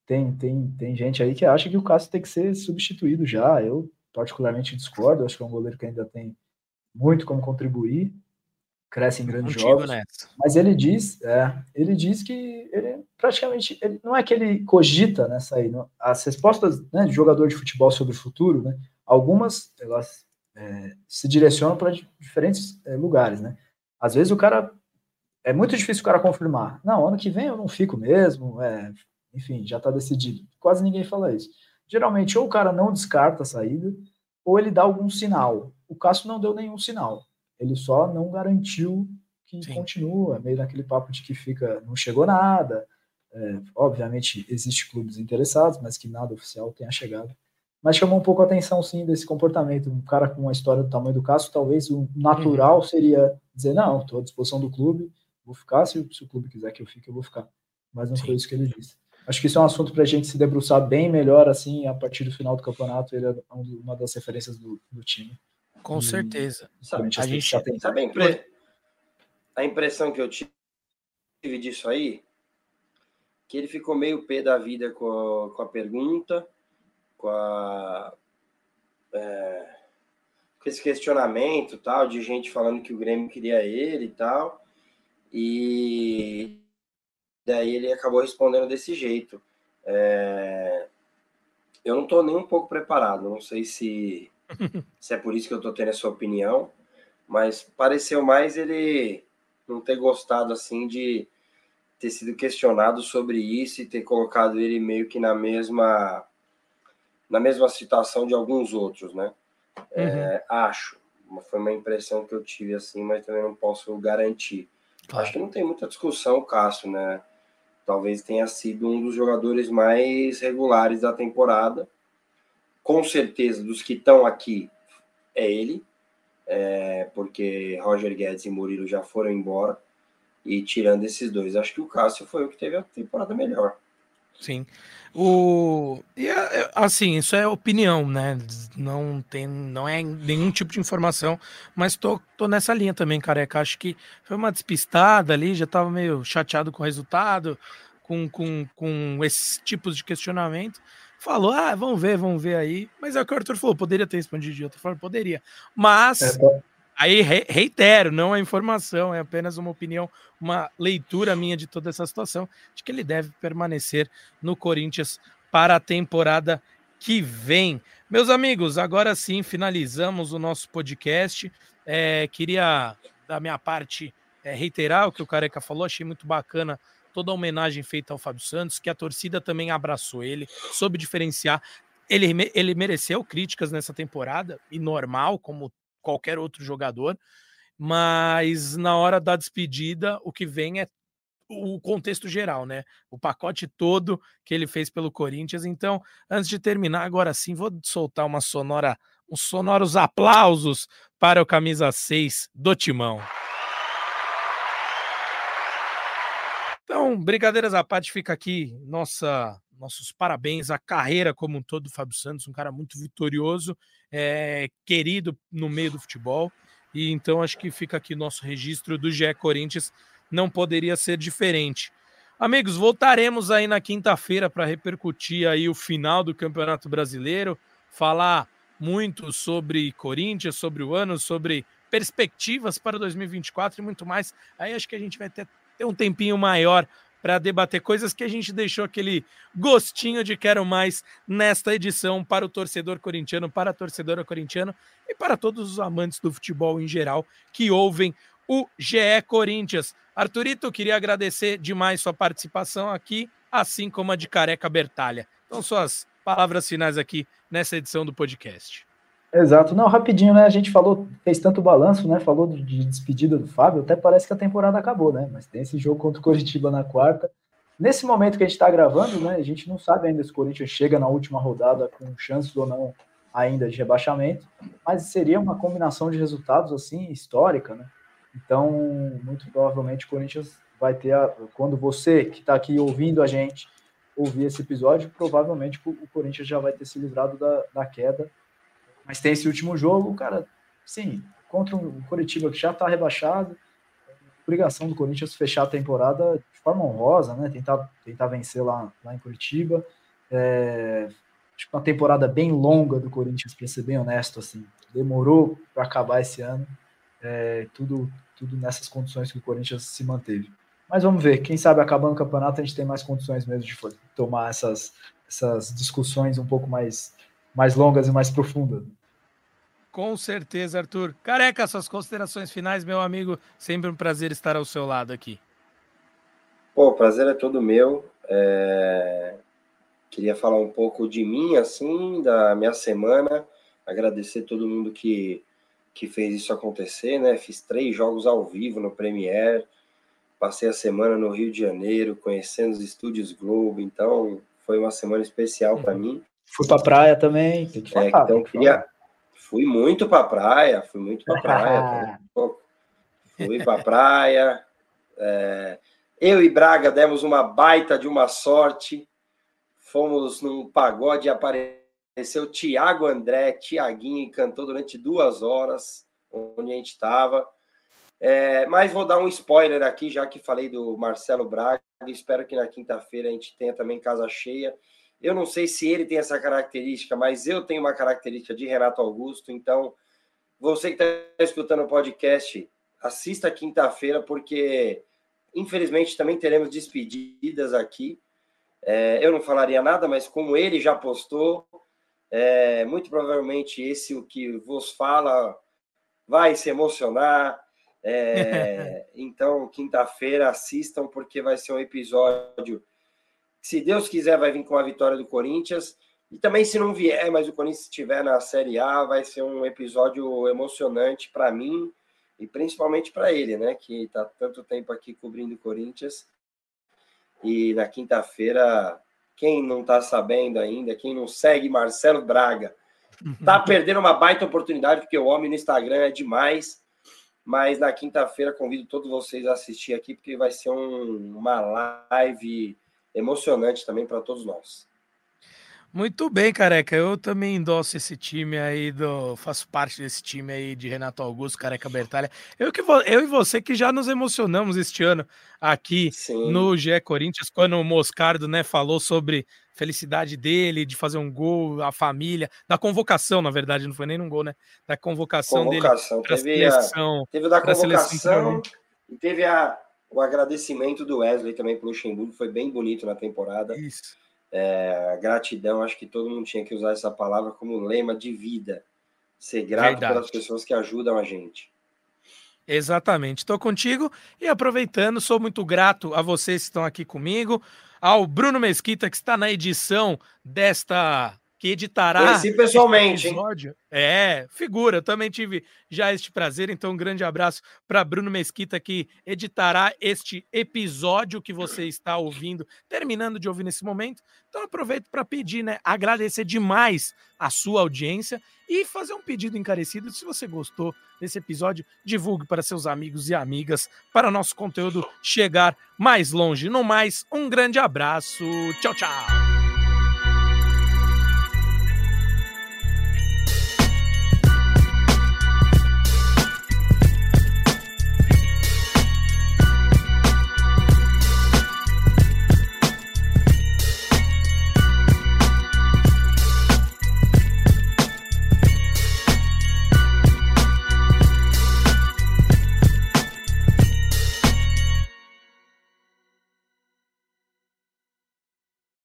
tem, tem, tem gente aí que acha que o Cássio tem que ser substituído já. Eu particularmente discordo, acho que é um goleiro que ainda tem muito como contribuir, cresce em grandes Contigo jogos. Nessa. Mas ele diz, é, ele diz que ele praticamente ele, não é que ele cogita nessa aí, não, as respostas né, de jogador de futebol sobre o futuro, né, algumas elas é, se direcionam para diferentes é, lugares, né? Às vezes o cara é muito difícil o cara confirmar. Não, ano que vem eu não fico mesmo, é, enfim, já está decidido. Quase ninguém fala isso. Geralmente, ou o cara não descarta a saída, ou ele dá algum sinal. O Cássio não deu nenhum sinal. Ele só não garantiu que Sim. continua, meio naquele papo de que fica, não chegou nada. É, obviamente, existe clubes interessados, mas que nada oficial tenha chegado. mas chamou um pouco a atenção, sim, desse comportamento. Um cara com uma história do tamanho do Cássio, talvez o natural uhum. seria dizer, não, estou à disposição do clube, vou ficar, se, se, o clube quiser que eu fique, eu vou ficar. Mas não sim. foi isso que ele disse. Acho que isso é um assunto para a gente se debruçar bem melhor, assim, a partir do final do campeonato, ele é uma das referências do, do time. Com e, certeza. Sabe, a gente já tem... Sabe a, impre... a impressão que eu tive disso aí? Que ele ficou meio pé da vida com a, com a pergunta, com a é, com esse questionamento tal de gente falando que o Grêmio queria ele e tal e daí ele acabou respondendo desse jeito é, eu não estou nem um pouco preparado não sei se [LAUGHS] se é por isso que eu estou tendo essa opinião mas pareceu mais ele não ter gostado assim de ter sido questionado sobre isso e ter colocado ele meio que na mesma na mesma situação de alguns outros, né? É, uhum. É, acho. Foi uma impressão que eu tive assim, mas também não posso garantir. Claro. Acho que não tem muita discussão o Cássio, né? Talvez tenha sido um dos jogadores mais regulares da temporada. Com certeza, dos que estão aqui, é ele, é, porque Roger Guedes e Murilo já foram embora. E tirando esses dois, acho que o Cássio foi o que teve a temporada melhor. Sim. O e é, é, assim, isso é opinião, né? Não tem, não é nenhum tipo de informação, mas tô, tô nessa linha também, careca. Acho que foi uma despistada ali, já tava meio chateado com o resultado, com, com, com esses tipos de questionamento. Falou, ah, vamos ver, vamos ver aí. Mas é o que o Arthur falou, poderia ter respondido de outra forma, poderia. Mas é, tá. Aí reitero, não é informação, é apenas uma opinião, uma leitura minha de toda essa situação, de que ele deve permanecer no Corinthians para a temporada que vem. Meus amigos, agora sim finalizamos o nosso podcast. É, queria, da minha parte, é, reiterar o que o Careca falou, achei muito bacana toda a homenagem feita ao Fábio Santos, que a torcida também abraçou ele, soube diferenciar. Ele, ele mereceu críticas nessa temporada, e normal, como qualquer outro jogador, mas na hora da despedida, o que vem é o contexto geral, né? O pacote todo que ele fez pelo Corinthians. Então, antes de terminar, agora sim, vou soltar uma sonora, uns sonoros aplausos para o camisa 6 do Timão. Então, brincadeiras à parte, fica aqui nossa nossos parabéns à carreira como um todo do Fábio Santos, um cara muito vitorioso, é, querido no meio do futebol. E então acho que fica aqui nosso registro do GE Corinthians, não poderia ser diferente. Amigos, voltaremos aí na quinta-feira para repercutir aí o final do Campeonato Brasileiro, falar muito sobre Corinthians, sobre o ano, sobre perspectivas para 2024 e muito mais. Aí acho que a gente vai ter, ter um tempinho maior para debater coisas que a gente deixou aquele gostinho de quero mais nesta edição para o torcedor corintiano, para a torcedora corintiana e para todos os amantes do futebol em geral que ouvem o GE Corinthians. Arthurito, queria agradecer demais sua participação aqui, assim como a de Careca Bertalha. Então, suas palavras finais aqui nessa edição do podcast. Exato. Não, rapidinho, né? A gente falou, fez tanto balanço, né? Falou de despedida do Fábio, até parece que a temporada acabou, né? Mas tem esse jogo contra o Coritiba na quarta. Nesse momento que a gente está gravando, né? A gente não sabe ainda se o Corinthians chega na última rodada com chances ou não ainda de rebaixamento, mas seria uma combinação de resultados assim histórica, né? Então, muito provavelmente o Corinthians vai ter a, quando você que está aqui ouvindo a gente ouvir esse episódio, provavelmente o Corinthians já vai ter se livrado da, da queda mas tem esse último jogo, cara, sim, contra o Curitiba que já está rebaixado, obrigação do Corinthians fechar a temporada de forma honrosa, né? Tentar, tentar vencer lá, lá em Curitiba. É, uma temporada bem longa do Corinthians, para ser bem honesto, assim. Demorou para acabar esse ano. É, tudo, tudo nessas condições que o Corinthians se manteve. Mas vamos ver, quem sabe acabando o campeonato a gente tem mais condições mesmo de tomar essas, essas discussões um pouco mais mais longas e mais profundas. Com certeza, Arthur. Careca, suas considerações finais, meu amigo. Sempre um prazer estar ao seu lado aqui. Pô, o prazer é todo meu. É... Queria falar um pouco de mim, assim, da minha semana. Agradecer todo mundo que, que fez isso acontecer, né? Fiz três jogos ao vivo no Premiere. Passei a semana no Rio de Janeiro, conhecendo os estúdios Globo. Então, foi uma semana especial para uhum. mim. Fui pra praia também, tem que falar. É, então, queria... Fui muito pra praia, fui muito pra praia. fui pra praia. É... Eu e Braga demos uma baita de uma sorte. Fomos num pagode e apareceu Tiago André, Tiaguinho, e cantou durante duas horas onde a gente estava. É, mas vou dar um spoiler aqui, já que falei do Marcelo Braga. Espero que na quinta-feira a gente tenha também casa cheia. Eu não sei se ele tem essa característica, mas eu tenho uma característica de Renato Augusto. Então, você que está escutando o podcast, assista quinta-feira, porque infelizmente também teremos despedidas aqui. É, eu não falaria nada, mas como ele já postou, é, muito provavelmente esse o que vos fala vai se emocionar. É, [LAUGHS] então, quinta-feira, assistam, porque vai ser um episódio. Se Deus quiser, vai vir com a vitória do Corinthians. E também, se não vier, mas o Corinthians estiver na Série A, vai ser um episódio emocionante para mim e principalmente para ele, né? Que está tanto tempo aqui cobrindo o Corinthians. E na quinta-feira, quem não está sabendo ainda, quem não segue Marcelo Braga, tá [LAUGHS] perdendo uma baita oportunidade, porque o homem no Instagram é demais. Mas na quinta-feira convido todos vocês a assistir aqui, porque vai ser um, uma live emocionante também para todos nós. Muito bem, careca. Eu também endosso esse time aí, do, faço parte desse time aí de Renato Augusto, Careca Bertalha. Eu, que, eu e você que já nos emocionamos este ano aqui Sim. no GE Corinthians, quando o Moscardo né, falou sobre felicidade dele de fazer um gol, a família, da convocação, na verdade, não foi nem um gol, né? Da convocação, convocação. dele para a seleção. Teve da convocação e teve a, o agradecimento do Wesley também para o Luxemburgo, foi bem bonito na temporada. Isso é, gratidão, acho que todo mundo tinha que usar essa palavra como lema de vida. Ser grato Verdade. pelas pessoas que ajudam a gente. Exatamente. Estou contigo e aproveitando, sou muito grato a vocês que estão aqui comigo, ao Bruno Mesquita, que está na edição desta que editará. Conheci pessoalmente, episódio. hein? É, figura. Eu também tive já este prazer. Então, um grande abraço para Bruno Mesquita, que editará este episódio que você está ouvindo, terminando de ouvir nesse momento. Então, aproveito para pedir, né? Agradecer demais a sua audiência e fazer um pedido encarecido. Se você gostou desse episódio, divulgue para seus amigos e amigas para nosso conteúdo chegar mais longe. No mais, um grande abraço. Tchau, tchau.